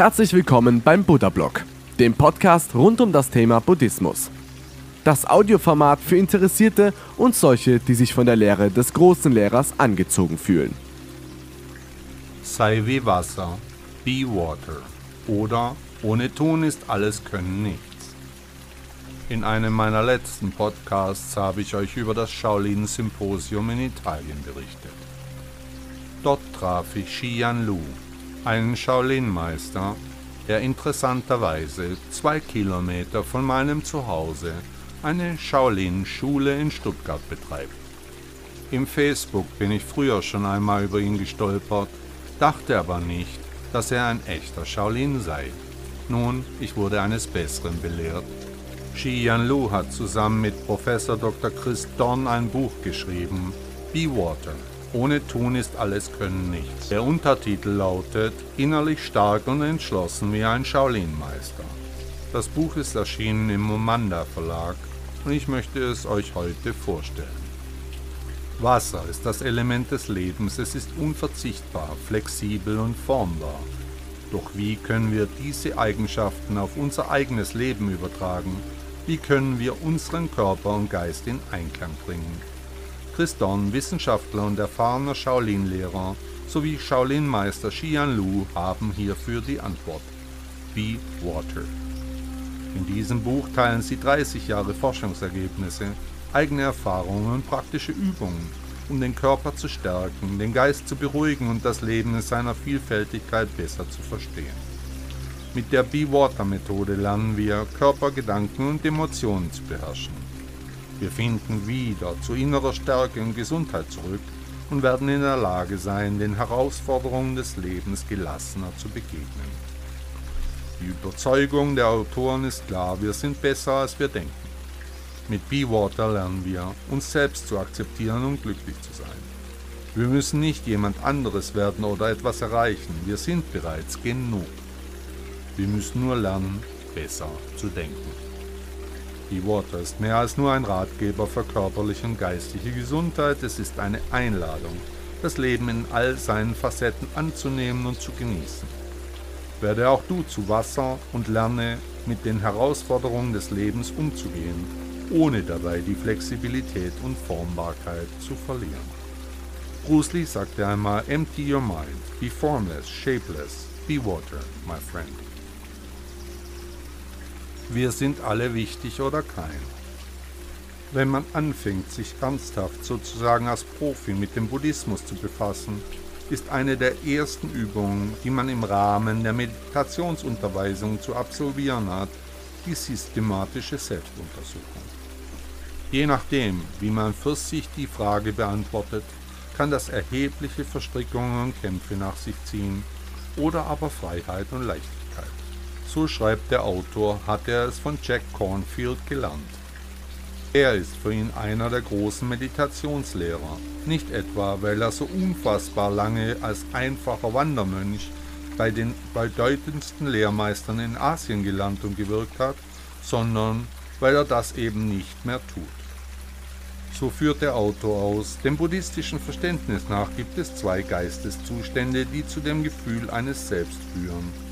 Herzlich willkommen beim Buddha Blog, dem Podcast rund um das Thema Buddhismus. Das Audioformat für Interessierte und solche, die sich von der Lehre des großen Lehrers angezogen fühlen. Sei wie Wasser, be water. Oder ohne Tun ist alles Können nichts. In einem meiner letzten Podcasts habe ich euch über das Shaolin Symposium in Italien berichtet. Dort traf ich Xian Lu, einen Shaolin-Meister, der interessanterweise zwei Kilometer von meinem Zuhause eine Shaolin-Schule in Stuttgart betreibt. Im Facebook bin ich früher schon einmal über ihn gestolpert, dachte aber nicht, dass er ein echter Shaolin sei. Nun, ich wurde eines Besseren belehrt. Shi Yan Lu hat zusammen mit Professor Dr. Chris Dorn ein Buch geschrieben, Be Water. Ohne Tun ist alles Können nichts. Der Untertitel lautet Innerlich stark und entschlossen wie ein Shaolin-Meister. Das Buch ist erschienen im Momanda Verlag und ich möchte es euch heute vorstellen. Wasser ist das Element des Lebens, es ist unverzichtbar, flexibel und formbar. Doch wie können wir diese Eigenschaften auf unser eigenes Leben übertragen? Wie können wir unseren Körper und Geist in Einklang bringen? Chris Don, Wissenschaftler und erfahrener Shaolin-Lehrer, sowie Shaolin-Meister Xian Lu haben hierfür die Antwort. Be Water. In diesem Buch teilen sie 30 Jahre Forschungsergebnisse, eigene Erfahrungen und praktische Übungen, um den Körper zu stärken, den Geist zu beruhigen und das Leben in seiner Vielfältigkeit besser zu verstehen. Mit der Be Water Methode lernen wir, Körper, Gedanken und Emotionen zu beherrschen. Wir finden wieder zu innerer Stärke und Gesundheit zurück und werden in der Lage sein, den Herausforderungen des Lebens gelassener zu begegnen. Die Überzeugung der Autoren ist klar, wir sind besser als wir denken. Mit Be Water lernen wir, uns selbst zu akzeptieren und glücklich zu sein. Wir müssen nicht jemand anderes werden oder etwas erreichen, wir sind bereits genug. Wir müssen nur lernen, besser zu denken. Be Water ist mehr als nur ein Ratgeber für körperliche und geistige Gesundheit, es ist eine Einladung, das Leben in all seinen Facetten anzunehmen und zu genießen. Werde auch du zu Wasser und lerne, mit den Herausforderungen des Lebens umzugehen, ohne dabei die Flexibilität und Formbarkeit zu verlieren. Bruce Lee sagte einmal, Empty your mind, be formless, shapeless, be water, my friend. Wir sind alle wichtig oder kein. Wenn man anfängt, sich ernsthaft sozusagen als Profi mit dem Buddhismus zu befassen, ist eine der ersten Übungen, die man im Rahmen der Meditationsunterweisung zu absolvieren hat, die systematische Selbstuntersuchung. Je nachdem, wie man für sich die Frage beantwortet, kann das erhebliche Verstrickungen und Kämpfe nach sich ziehen oder aber Freiheit und Leichtigkeit so schreibt der Autor, hat er es von Jack Cornfield gelernt. Er ist für ihn einer der großen Meditationslehrer, nicht etwa, weil er so unfassbar lange als einfacher Wandermönch bei den bedeutendsten Lehrmeistern in Asien gelernt und gewirkt hat, sondern weil er das eben nicht mehr tut. So führt der Autor aus, dem buddhistischen Verständnis nach gibt es zwei Geisteszustände, die zu dem Gefühl eines Selbst führen.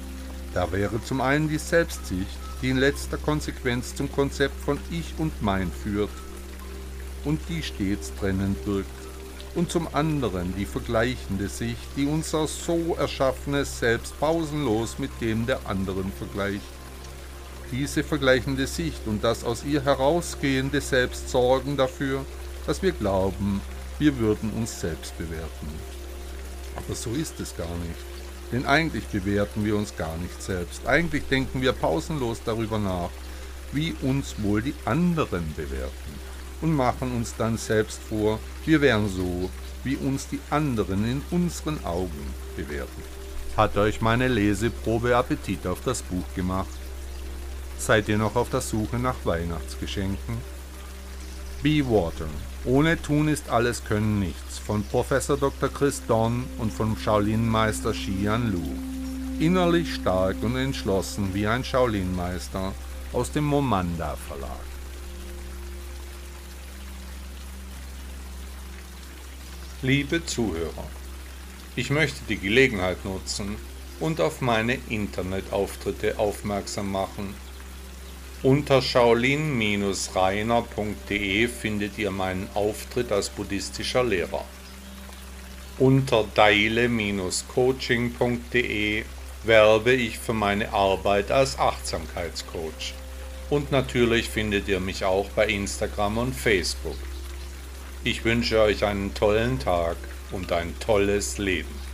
Da wäre zum einen die Selbstsicht, die in letzter Konsequenz zum Konzept von Ich und Mein führt und die stets trennend wirkt, und zum anderen die vergleichende Sicht, die unser so erschaffenes Selbst pausenlos mit dem der anderen vergleicht. Diese vergleichende Sicht und das aus ihr herausgehende Selbst sorgen dafür, dass wir glauben, wir würden uns selbst bewerten. Aber so ist es gar nicht. Denn eigentlich bewerten wir uns gar nicht selbst. Eigentlich denken wir pausenlos darüber nach, wie uns wohl die anderen bewerten und machen uns dann selbst vor, wir wären so, wie uns die anderen in unseren Augen bewerten. Hat euch meine Leseprobe Appetit auf das Buch gemacht? Seid ihr noch auf der Suche nach Weihnachtsgeschenken? Be Water. Ohne Tun ist alles Können nichts. Von Professor Dr. Chris Don und vom Shaolin-Meister Xian Lu. Innerlich stark und entschlossen wie ein Shaolin-Meister aus dem Momanda Verlag. Liebe Zuhörer, ich möchte die Gelegenheit nutzen, und auf meine Internetauftritte aufmerksam machen. Unter shaolin-reiner.de findet ihr meinen Auftritt als buddhistischer Lehrer. Unter daile-coaching.de werbe ich für meine Arbeit als Achtsamkeitscoach. Und natürlich findet ihr mich auch bei Instagram und Facebook. Ich wünsche euch einen tollen Tag und ein tolles Leben.